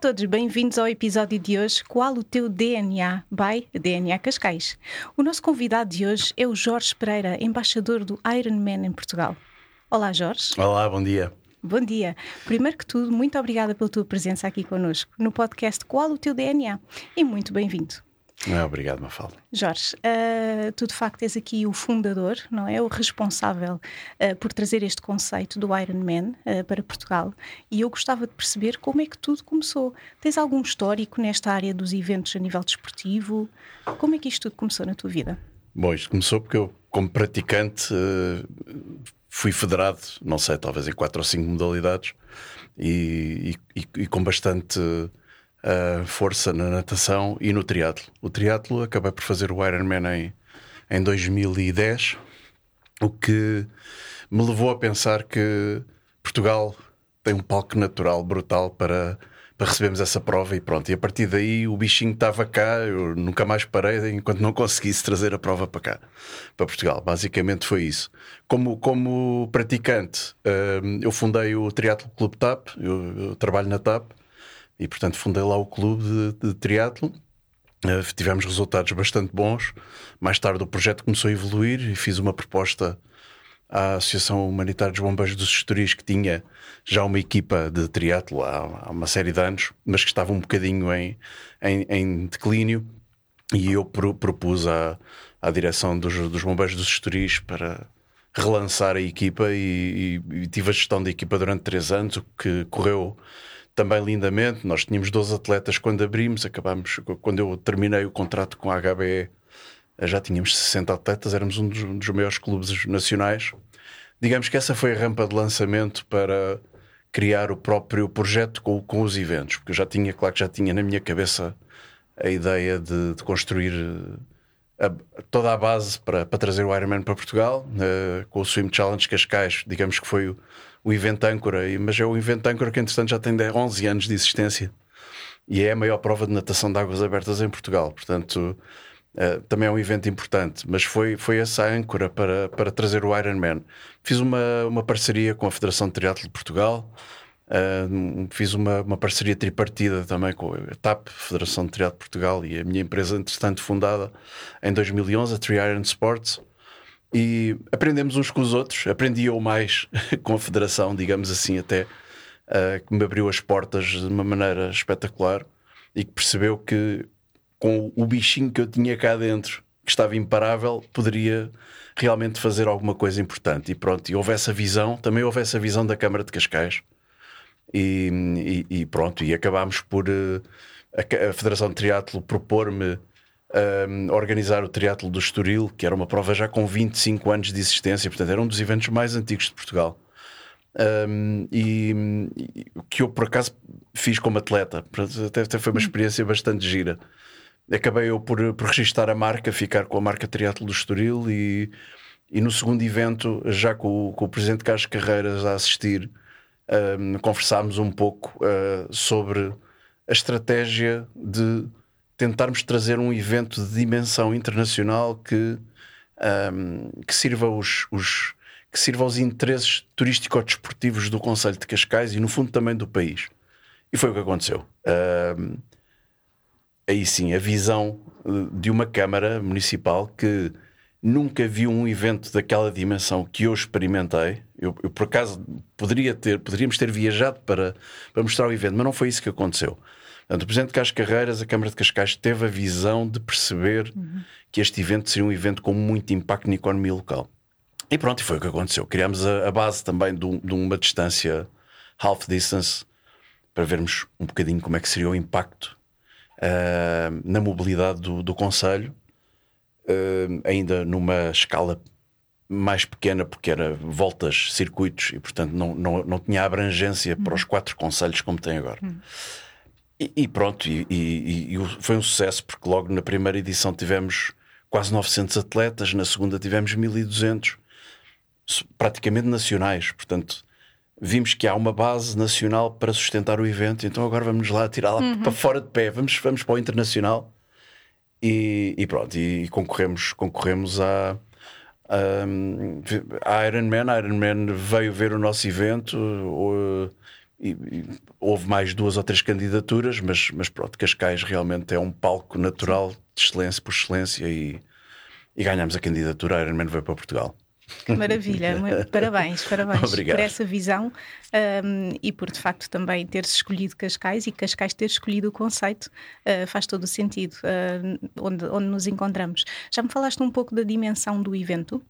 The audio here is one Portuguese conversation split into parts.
todos, bem-vindos ao episódio de hoje. Qual o teu DNA? By DNA Cascais. O nosso convidado de hoje é o Jorge Pereira, embaixador do Ironman em Portugal. Olá, Jorge. Olá, bom dia. Bom dia. Primeiro que tudo, muito obrigada pela tua presença aqui connosco no podcast Qual o teu DNA? E muito bem-vindo. É, obrigado, Mafalda. Jorge, uh, tu de facto és aqui o fundador, não é? O responsável uh, por trazer este conceito do Ironman uh, para Portugal e eu gostava de perceber como é que tudo começou. Tens algum histórico nesta área dos eventos a nível desportivo? Como é que isto tudo começou na tua vida? Bom, isto começou porque eu, como praticante, fui federado, não sei, talvez em quatro ou cinco modalidades e, e, e com bastante uh, força na natação e no triatlo. O triatlo acabei por fazer o Ironman em, em 2010, o que me levou a pensar que Portugal tem um palco natural brutal para, para recebermos essa prova e pronto. E a partir daí o bichinho estava cá, eu nunca mais parei enquanto não conseguisse trazer a prova para cá, para Portugal. Basicamente foi isso. Como, como praticante, uh, eu fundei o Triatlo Clube TAP, eu, eu trabalho na TAP e portanto fundei lá o clube de, de triatlo. Uh, tivemos resultados bastante bons. Mais tarde o projeto começou a evoluir e fiz uma proposta à Associação Humanitária dos Bombeiros dos Estoril que tinha já uma equipa de triatlo há, há, uma série de anos, mas que estava um bocadinho em, em, em declínio e eu pro, propus à, à direção dos, dos Bombeiros dos Estoris para relançar a equipa e, e, e, tive a gestão da equipa durante três anos, o que correu também lindamente. Nós tínhamos 12 atletas quando abrimos, acabamos, quando eu terminei o contrato com a HBE, já tínhamos 60 atletas, éramos um dos, um dos maiores clubes nacionais. Digamos que essa foi a rampa de lançamento para criar o próprio projeto com, com os eventos, porque eu já tinha, claro que já tinha na minha cabeça a ideia de, de construir eh, a, toda a base para, para trazer o Ironman para Portugal, uh, com o Swim Challenge Cascais, digamos que foi o, o evento âncora, mas é o evento âncora que, entretanto, já tem 11 anos de existência e é a maior prova de natação de águas abertas em Portugal. Portanto, uh, também é um evento importante. Mas foi, foi essa âncora para, para trazer o Ironman. Fiz uma, uma parceria com a Federação de Triatlo de Portugal. Uh, fiz uma, uma parceria tripartida também com a TAP, Federação de Triatlo de Portugal, e a minha empresa, entretanto, fundada em 2011, a Tri Iron Sports e aprendemos uns com os outros. Aprendi eu mais com a federação, digamos assim, até uh, que me abriu as portas de uma maneira espetacular e que percebeu que com o bichinho que eu tinha cá dentro, que estava imparável, poderia realmente fazer alguma coisa importante. E pronto, e houve essa visão, também houve essa visão da Câmara de Cascais. E, e, e pronto, e acabámos por uh, a, a Federação de Triatlo propor-me um, organizar o Triatlo do Estoril, que era uma prova já com 25 anos de existência, portanto era um dos eventos mais antigos de Portugal. Um, e, o que eu por acaso fiz como atleta, até, até foi uma hum. experiência bastante gira. Acabei eu por, por registrar a marca, ficar com a marca Triatlo do Estoril e, e no segundo evento, já com, com o Presidente Carlos Carreiras a assistir, um, conversámos um pouco uh, sobre a estratégia de tentarmos trazer um evento de dimensão internacional que, um, que sirva os, os, que sirva aos interesses turístico-desportivos do Conselho de Cascais e, no fundo, também do país. E foi o que aconteceu. Um, aí sim, a visão eh, de uma Câmara Municipal que nunca viu um evento daquela dimensão que eu experimentei. Eu, eu, por acaso poderia ter, poderíamos ter viajado para, para mostrar o evento, mas não foi isso que aconteceu. Portanto, o Presidente de Cascais Carreiras, a Câmara de Cascais, teve a visão de perceber uhum. que este evento seria um evento com muito impacto na economia local. E pronto, foi o que aconteceu. Criámos a, a base também de, de, uma distância half distance para vermos um bocadinho como é que seria o impacto uh, na mobilidade do, do Conselho, uh, ainda numa escala mais pequena, porque era voltas, circuitos, e portanto não, não, não tinha abrangência uhum. para os quatro conselhos como tem agora. Uhum. E, e pronto, e, e, e, foi um sucesso, porque logo na primeira edição tivemos quase 900 atletas, na segunda tivemos 1200, praticamente nacionais. Portanto, vimos que há uma base nacional para sustentar o evento, então agora vamos lá tirar lá uhum. para fora de pé, vamos, vamos para o internacional. E, e pronto, e concorremos, concorremos a. a Ironman, a Ironman veio ver o nosso evento, e, e houve mais duas ou três candidaturas, mas, mas pronto, Cascais realmente é um palco natural de excelência por excelência e, e ganhamos a candidatura. A Ironman veio para Portugal. Que maravilha, parabéns, parabéns Obrigado. por essa visão um, e por de facto também teres escolhido Cascais e Cascais ter escolhido o conceito uh, faz todo o sentido uh, onde, onde nos encontramos. Já me falaste um pouco da dimensão do evento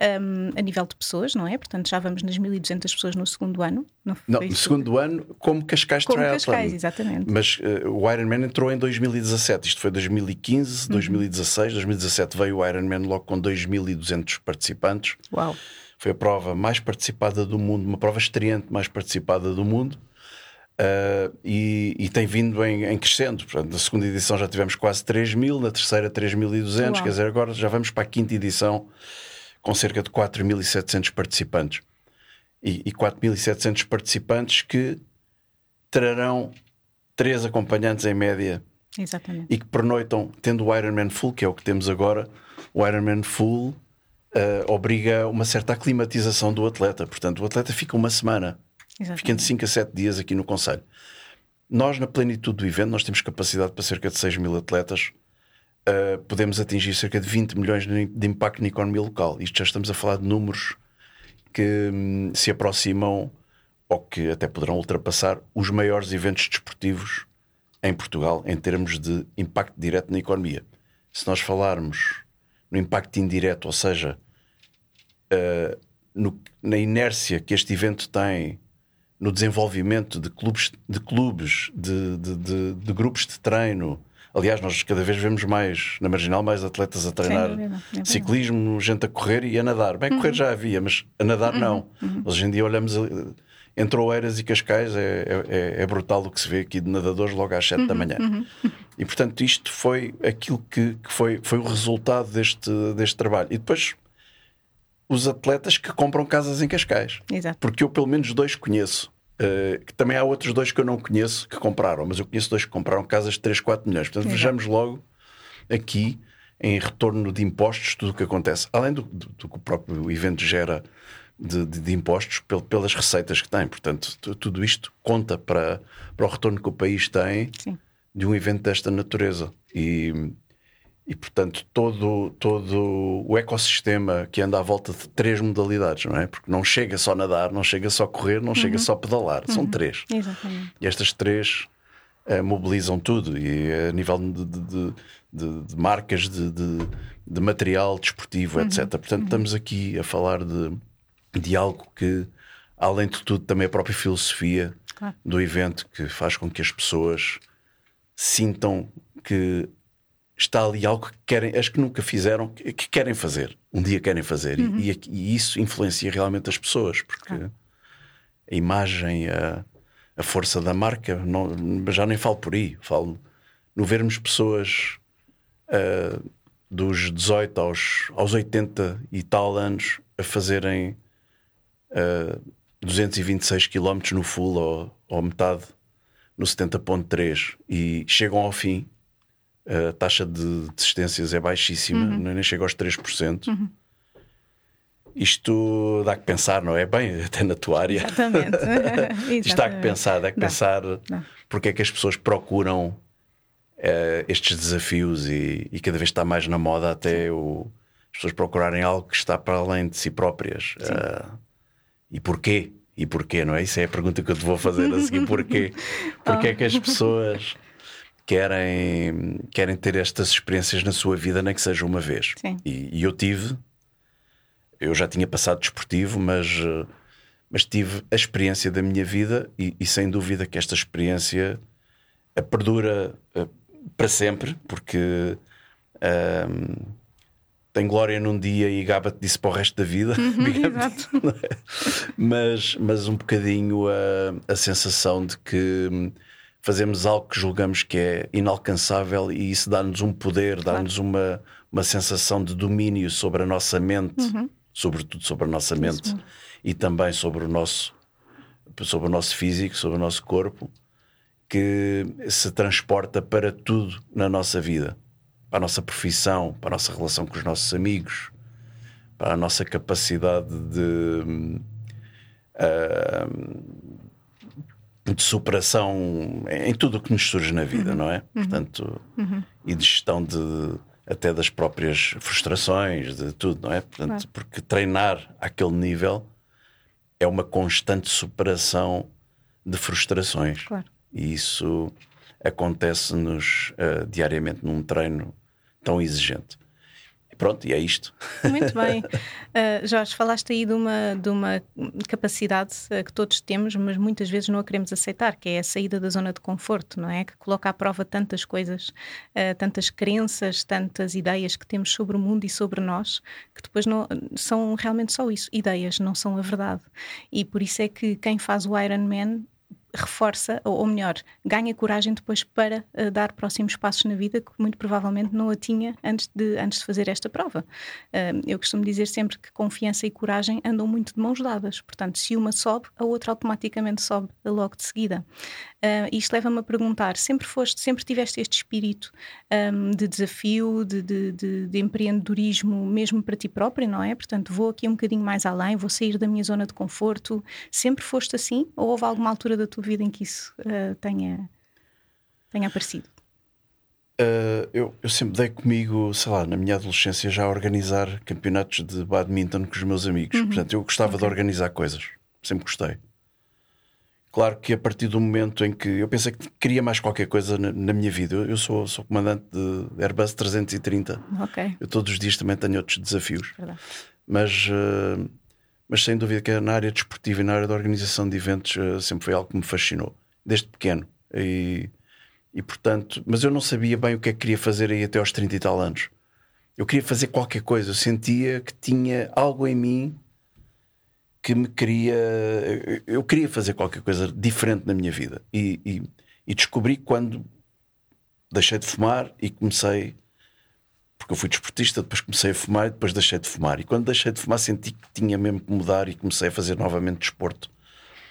um, a nível de pessoas, não é? Portanto, já vamos nas 1200 pessoas no segundo ano. Não, não no segundo ano, como Cascais como Triathlon. Cascais, exatamente. Mas uh, o Ironman entrou em 2017. Isto foi 2015, uhum. 2016. 2017 veio o Ironman logo com 2200 participantes. Uau! Foi a prova mais participada do mundo, uma prova estreante mais participada do mundo. Uh, e, e, tem vindo em, em, crescendo. Portanto, na segunda edição já tivemos quase 3 mil, na terceira 3.200, quer dizer, agora já vamos para a quinta edição com cerca de 4.700 participantes. E, e 4.700 participantes que trarão três acompanhantes em média. Exatamente. E que pernoitam, tendo o Ironman Full, que é o que temos agora, o Ironman Full uh, obriga uma certa aclimatização do atleta. Portanto, o atleta fica uma semana, Exatamente. fica entre 5 a 7 dias aqui no Conselho. Nós, na plenitude do evento, nós temos capacidade para cerca de 6 mil atletas uh, podemos atingir cerca de 20 milhões de impacto na economia local. Isto já estamos a falar de números que um, se aproximam ou que até poderão ultrapassar os maiores eventos desportivos em Portugal em termos de impacto direto na economia. Se nós falarmos no impacto indireto, ou seja, uh, no, na inércia que este evento tem no desenvolvimento de clubes, de, clubes, de, de, de grupos de treino, Aliás, nós cada vez vemos mais na marginal mais atletas a treinar é ciclismo, gente a correr e a nadar. Bem, correr uhum. já havia, mas a nadar uhum. não. Uhum. Hoje em dia olhamos entre Oeiras e Cascais, é, é, é, brutal o que se vê aqui de nadadores logo às 7 da uhum. manhã. Uhum. E portanto, isto foi aquilo que, que, foi, foi o resultado deste, deste trabalho. E depois os atletas que compram casas em Cascais. Exato. Porque eu, pelo menos, dois conheço. Uh, que também há outros dois que eu não conheço que compraram, mas eu conheço dois que compraram casas de 3, 4 milhões. Portanto, Exato. vejamos logo aqui em retorno de impostos tudo o que acontece, além do, do, do que o próprio evento gera de, de, de impostos pel, pelas receitas que tem. Portanto, tudo isto conta para, para o retorno que o país tem Sim. de um evento desta natureza. E e, portanto, todo, todo o ecossistema que anda à volta de três modalidades, não é? Porque não chega só nadar, não chega só correr, não uhum. chega só pedalar. Uhum. São três. Exatamente. E estas três uh, mobilizam tudo. E a nível de, de, de, de marcas, de, de, material desportivo, uhum. etc. Portanto, uhum. estamos aqui a falar de, de algo que, além de tudo, também a própria filosofia claro. do evento que faz com que as pessoas sintam que está ali algo que querem, as que nunca fizeram, que, que querem fazer, um dia querem fazer, uhum. e, e, isso influencia realmente as pessoas, porque ah. a imagem, a, a força da marca, não, já nem falo por aí, falo no vermos pessoas uh, dos 18 aos, aos 80 e tal anos a fazerem uh, 226 km no full ou, ou metade no 70.3 e chegam ao fim a taxa de desistências é baixíssima, uhum. nem chega aos 3%. Uhum. Isto dá que pensar, não é? Bem, até na tua área. Exatamente. Isto dá que pensar, dá que não. pensar não. porque é que as pessoas procuram uh, estes desafios e, e, cada vez está mais na moda até o, as pessoas procurarem algo que está para além de si próprias. Uh, e porquê? E porquê, não é? Isso é a pergunta que eu te vou fazer a seguir. Porquê? Porquê é que as oh. pessoas querem, querem ter estas experiências na sua vida, nem que seja uma vez. E, e, eu tive, eu já tinha passado desportivo, mas, mas tive a experiência da minha vida e, e sem dúvida que esta experiência perdura uh, para sempre, porque uh, tem glória num dia e gaba-te disso para o resto da vida, uhum. É? mas, mas um bocadinho a, a sensação de que fazemos algo que julgamos que é inalcançável e isso dá-nos um poder, dá-nos claro. uma, uma sensação de domínio sobre a nossa mente, uhum. sobretudo sobre a nossa mente isso. e também sobre o nosso sobre o nosso físico, sobre o nosso corpo, que se transporta para tudo na nossa vida, para a nossa profissão, para a nossa relação com os nossos amigos, para a nossa capacidade de uh, de superação em tudo o que nos surge na vida, uhum. não é? Portanto, uhum. e de gestão de até das próprias frustrações, de tudo, não é? Portanto, claro. porque treinar àquele nível é uma constante superação de frustrações. Claro. E isso acontece-nos uh, diariamente num treino tão exigente. Pronto, e é isto. Muito bem. Uh, Jorge, falaste aí de uma, de uma capacidade uh, que todos temos, mas muitas vezes não a queremos aceitar, que é a saída da zona de conforto, não é? Que coloca à prova tantas coisas, uh, tantas crenças, tantas ideias que temos sobre o mundo e sobre nós, que depois não, são realmente só isso, ideias, não são a verdade. E por isso é que quem faz o Iron Man reforça, ou melhor, ganha coragem depois para uh, dar próximos passos na vida que muito provavelmente não a tinha antes de, antes de fazer esta prova. Uh, eu costumo dizer sempre que confiança e coragem andam muito de mãos dadas, portanto, se uma sobe, a outra automaticamente sobe logo de seguida. Uh, isto leva-me a perguntar: sempre foste, sempre tiveste este espírito um, de desafio, de, de, de, de, empreendedorismo, mesmo para ti próprio, não é? Portanto, vou aqui um bocadinho mais além, vou sair da minha zona de conforto. Sempre foste assim? Ou houve alguma altura da tua vida em que isso uh, tenha, tenha aparecido? Uh, eu, eu, sempre dei comigo, sei lá, na minha adolescência já a organizar campeonatos de badminton com os meus amigos. Uhum. Portanto, eu gostava okay. de organizar coisas. Sempre gostei. Claro que a partir do momento em que eu pensei que queria mais qualquer coisa na, na minha vida, eu, eu sou, sou, comandante de Airbus 330. Ok. Eu todos os dias também tenho outros desafios. Verdade. Mas, uh, mas sem dúvida que na área desportiva e na área da organização de eventos uh, sempre foi algo que me fascinou, desde pequeno. E, e portanto, mas eu não sabia bem o que é que queria fazer aí até aos 30 e tal anos. Eu queria fazer qualquer coisa, eu sentia que tinha algo em mim que me queria. Eu queria fazer qualquer coisa diferente na minha vida. E, e, e, descobri quando deixei de fumar e comecei. Porque eu fui desportista, depois comecei a fumar e depois deixei de fumar. E quando deixei de fumar, senti que tinha mesmo que mudar e comecei a fazer novamente desporto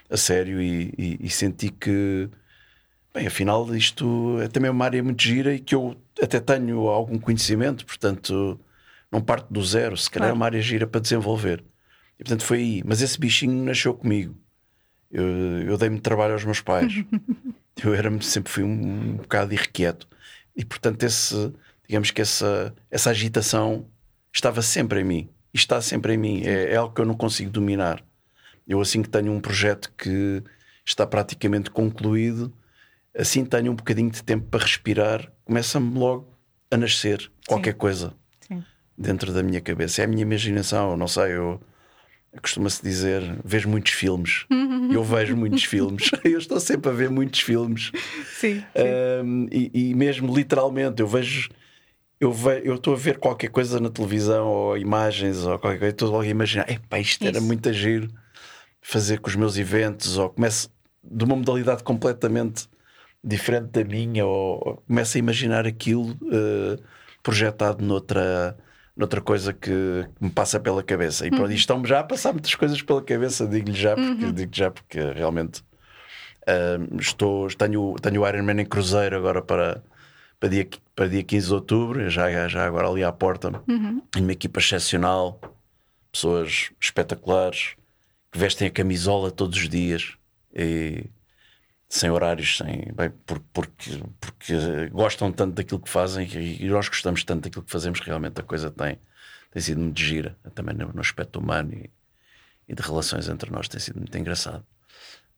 a sério. E, e, e senti que, bem, afinal, isto é também uma área muito gira e que eu até tenho algum conhecimento, portanto, não parto do zero. Se calhar é uma área gira para desenvolver. E portanto foi aí. Mas esse bichinho nasceu comigo. Eu, eu dei-me trabalho aos meus pais. eu era sempre fui um, um bocado irrequieto. E portanto, esse, digamos que essa, essa agitação estava sempre em mim. E está sempre em mim. É, é algo que eu não consigo dominar. Eu, assim que tenho um projeto que está praticamente concluído, assim tenho um bocadinho de tempo para respirar, começa-me logo a nascer qualquer Sim. coisa Sim. dentro da minha cabeça. É a minha imaginação, não sei, eu costuma-se dizer, vês muitos filmes. Eu vejo muitos filmes. Eu estou sempre a ver muitos filmes. Sim. sim. Um, e, e, mesmo literalmente, eu vejo. Eu, estou a ver qualquer coisa na televisão ou imagens ou qualquer coisa, estou logo a imaginar, epá, isto Isso. era muito agir fazer com os meus eventos, ou começo de uma modalidade completamente diferente da minha, ou, começo a imaginar aquilo uh, projetado noutra, noutra coisa que, que, me passa pela cabeça. E pronto, uhum. estão-me já a passar muitas coisas pela cabeça, digo-lhe já, porque, uhum. digo já porque realmente uh, estou, tenho, tenho o Ironman em Cruzeiro agora para, para, dia, para dia 15 de outubro, já, já agora ali à porta. Uhum. Uma equipa excepcional, pessoas espetaculares que vestem a camisola todos os dias. E, sem horários, sem, bem, porque, porque, gostam tanto daquilo que fazem e nós gostamos tanto daquilo que fazemos, realmente a coisa tem, tem sido muito gira, também no, aspecto humano e, e, de relações entre nós tem sido muito engraçado.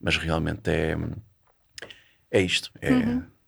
Mas realmente é, é isto. É, uhum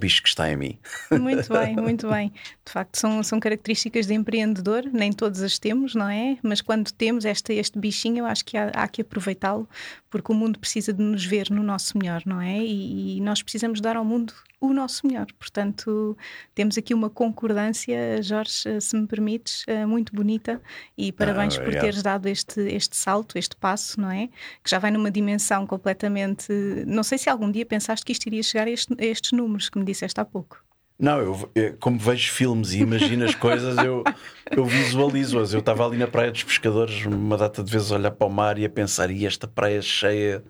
bicho que está em mim. Muito bem, muito bem. De facto, são, são características de empreendedor, nem todos as temos, não é? Mas quando temos este, este bichinho, eu acho que há, há que aproveitá-lo, porque o mundo precisa de nos ver no nosso melhor, não é? E, e, nós precisamos dar ao mundo o nosso melhor. Portanto, temos aqui uma concordância, Jorge, se me permites, eh, muito bonita e parabéns ah, por teres dado este, este salto, este passo, não é? Que já vai numa dimensão completamente. Não sei se algum dia pensaste que isto iria chegar a, este, a estes números que me disseste há pouco. Não, eu, eu, como vejo filmes e imagino as coisas, eu, eu visualizo-as. Eu estava ali na Praia dos Pescadores, uma data de vezes, a olhar para o mar e a pensar: e esta praia cheia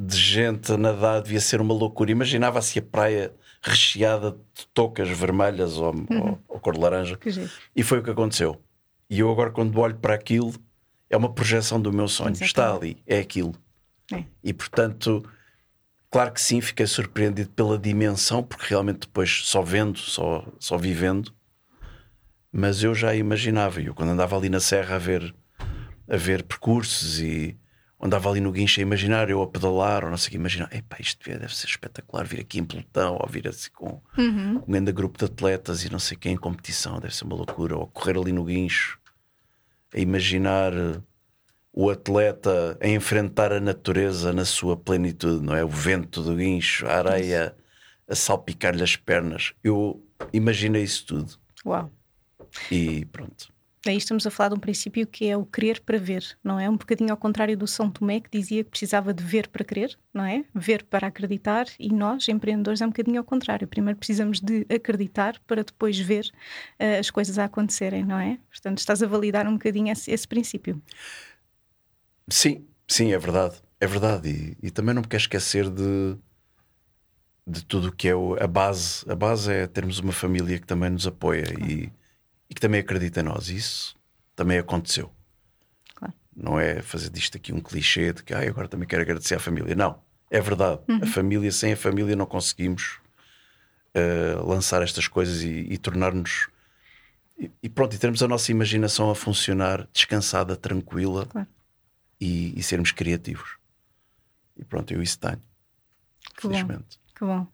de gente a nadar devia ser uma loucura. Imaginava-se a praia recheada de toucas vermelhas ou, uhum. ou, ou cor de laranja. E foi o que aconteceu. E eu agora, quando olho para aquilo, é uma projeção do meu sonho. Exatamente. Está ali, é aquilo. É. E portanto, Claro que sim, fiquei surpreendido pela dimensão, porque realmente depois só vendo, só, só vivendo, mas eu já imaginava. Eu quando andava ali na serra a ver, a ver percursos e andava ali no guincho a imaginar, eu a pedalar, ou não sei o que, imaginar, epá, isto deve ser espetacular, vir aqui em pelotão, ou vir assim com, uhum. com um grande grupo de atletas e não sei quem em competição, deve ser uma loucura, ou correr ali no guincho, a imaginar o atleta a enfrentar a natureza na sua plenitude, não é? O vento do guincho, a areia a salpicar-lhe as pernas. Eu imaginei isso tudo. Uau! E pronto. Aí estamos a falar de um princípio que é o querer para ver, não é? Um bocadinho ao contrário do São Tomé, que dizia que precisava de ver para crer, não é? Ver para acreditar, e nós, empreendedores, é um bocadinho ao contrário. Primeiro precisamos de acreditar para depois ver uh, as coisas a acontecerem, não é? Portanto, estás a validar um bocadinho esse, esse princípio. Sim, sim, é verdade. É verdade. E, e também não me quero esquecer de, de tudo o que é o, a base. A base é termos uma família que também nos apoia claro. e, e, que também acredita em nós. Isso também aconteceu. Claro. Não é fazer disto aqui um clichê de que ah, agora também quero agradecer à família. Não, é verdade. Uhum. A família, sem a família, não conseguimos uh, lançar estas coisas e, e tornar-nos. E, e, pronto, e termos a nossa imaginação a funcionar descansada, tranquila. Claro e, e sermos criativos. E pronto, eu isso tenho. Que felizmente. Bom. Que bom.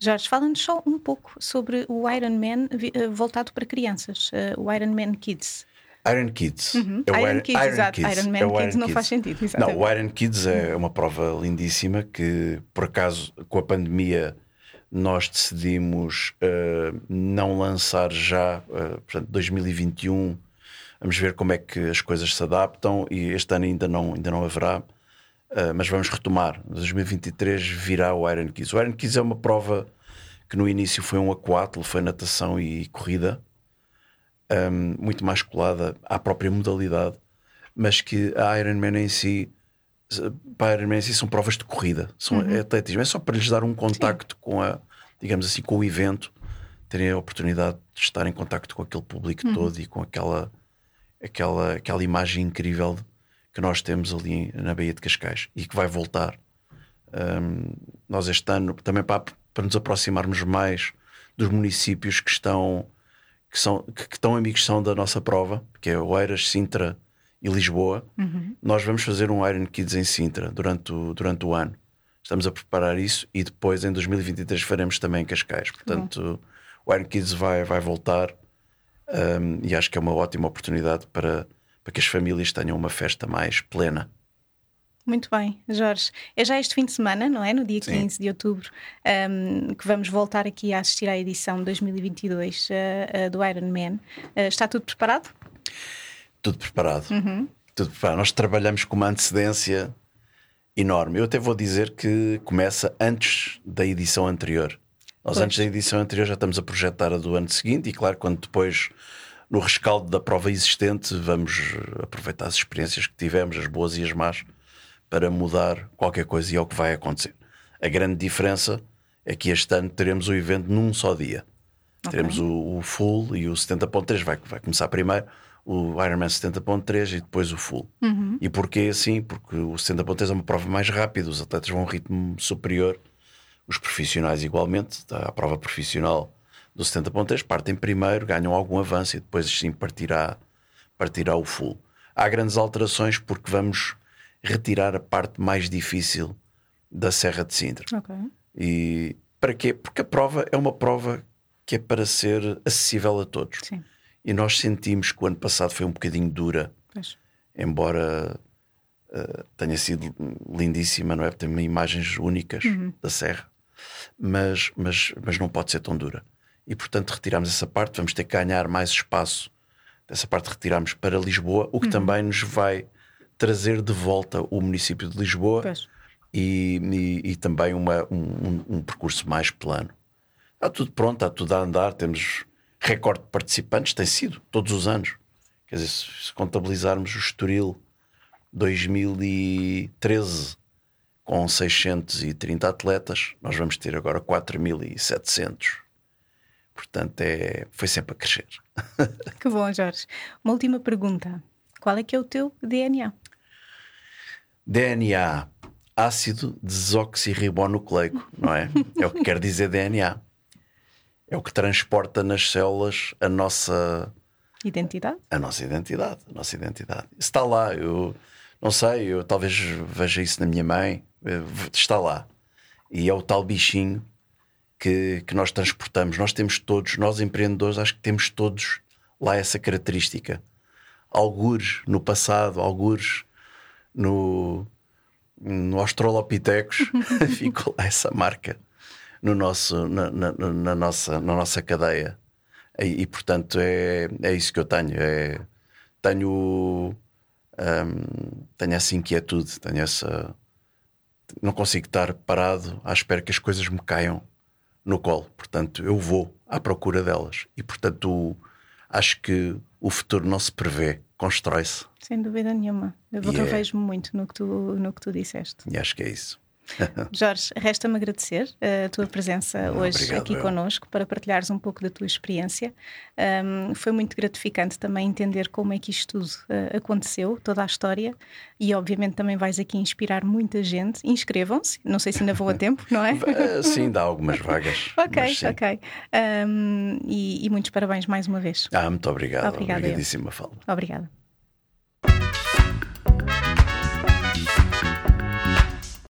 Jorge, fala-nos só um pouco sobre o Iron Man eh, voltado para crianças, uh, o Iron Man Kids. Iron Kids. Uhum. É o Iron, Kids, Iron exato. Kids. Iron Man é Kids Iron não Kids. faz sentido. Exatamente. Não, o Iron Kids é uma prova lindíssima que, por acaso, com a pandemia, nós decidimos uh, não lançar já, uh, portanto, 2021 Vamos ver como é que as coisas se adaptam e este ano ainda não, ainda não haverá, uh, mas vamos retomar. 2023 virá o Iron Kids. O Iron Kids é uma prova que no início foi um aquátlo, foi natação e corrida, um, muito mais colada à própria modalidade, mas que a Ironman em si, para a Ironman em si são provas de corrida, são uhum. atletismo, é só para lhes dar um contacto Sim. com a, digamos assim, com o evento, terem a oportunidade de estar em contacto com aquele público uhum. todo e com aquela aquela, aquela imagem incrível que nós temos ali na Baía de Cascais e que vai voltar. Um, nós este ano, também para, para nos aproximarmos mais dos municípios que estão que, são, que, que estão amigos são da nossa prova, que é Oeiras, Sintra e Lisboa, uhum. nós vamos fazer um Iron Kids em Sintra durante o, durante o ano. Estamos a preparar isso e depois em 2023 faremos também em Cascais. Portanto, uhum. o Iron Kids vai, vai voltar um, e acho que é uma ótima oportunidade para, para que as famílias tenham uma festa mais plena. Muito bem, Jorge. É já este fim de semana, não é? No dia Sim. 15 de outubro, um, que vamos voltar aqui a assistir à edição 2022 uh, uh, do Iron Man. Uh, está tudo preparado? Tudo preparado. Uhum. Tudo preparado. Nós trabalhamos com uma antecedência enorme. Eu até vou dizer que começa antes da edição anterior. Nós, pois. antes da edição anterior, já estamos a projetar a do ano seguinte, e claro, quando depois, no rescaldo da prova existente, vamos aproveitar as experiências que tivemos, as boas e as más, para mudar qualquer coisa e é o que vai acontecer. A grande diferença é que este ano teremos o evento num só dia. Okay. Teremos o, o, full e o 70.3 vai, vai começar primeiro, o Ironman 70.3 e depois o full. Uhum. E porquê assim? Porque o 70.3 é uma prova mais rápida, os atletas vão a um ritmo superior os profissionais, igualmente, a prova profissional do 70.3 partem primeiro, ganham algum avanço e depois sim partirá, partirá o full. Há grandes alterações porque vamos retirar a parte mais difícil da Serra de Sintra. Okay. E para quê? Porque a prova é uma prova que é para ser acessível a todos. Sim. E nós sentimos que o ano passado foi um bocadinho dura, pois. embora uh, tenha sido lindíssima, não é? Tem imagens únicas uhum. da Serra mas, mas, mas não pode ser tão dura. E portanto retiramos essa parte, vamos ter que ganhar mais espaço dessa parte retiramos para Lisboa, o que uhum. também nos vai trazer de volta o município de Lisboa e, e, e, também uma, um, um, percurso mais plano. Está tudo pronto, está tudo a andar, temos recorde de participantes, tem sido todos os anos. Quer dizer, se contabilizarmos o Estoril 2013 com 630 atletas, nós vamos ter agora 4.700. Portanto, é, foi sempre a crescer. Que bom, Jorge. Uma última pergunta. Qual é que é o teu DNA? DNA. ácido desoxirribonucleico, não é? É o que quer dizer DNA. É o que transporta nas células a nossa identidade. A nossa identidade, a nossa identidade. Está lá, eu não sei, eu talvez veja isso na minha mãe, eh, está lá. E é o tal bichinho que, que nós transportamos. Nós temos todos, nós empreendedores, acho que temos todos lá essa característica. Algures no passado, algures no, no Australopithecus, ficou lá essa marca no nosso, na, na, na, nossa, na nossa cadeia. E, e, portanto é, é isso que eu tenho. É, tenho, um, tenho essa inquietude, tenho essa. Não consigo estar parado à espera que as coisas me caiam no colo. Portanto, eu vou à procura delas. E portanto, acho que o futuro não se prevê, constrói-se. Sem dúvida nenhuma. Eu yeah. É vejo muito no que, tu, no que tu disseste. E acho que é isso. Jorge, resta-me agradecer a tua presença hoje Obrigado, aqui eu. connosco para partilhares um pouco da tua experiência. Um, foi muito gratificante também entender como é que isto tudo uh, aconteceu, toda a história, e obviamente também vais aqui inspirar muita gente. Inscrevam-se, não sei se ainda vou a tempo, não é? Eh, sim, dá algumas vagas. ok, ok. Um, e, e, muitos parabéns mais uma vez. Ah, muito obrigado. Obrigada. Obrigadíssima, Fala. Obrigada.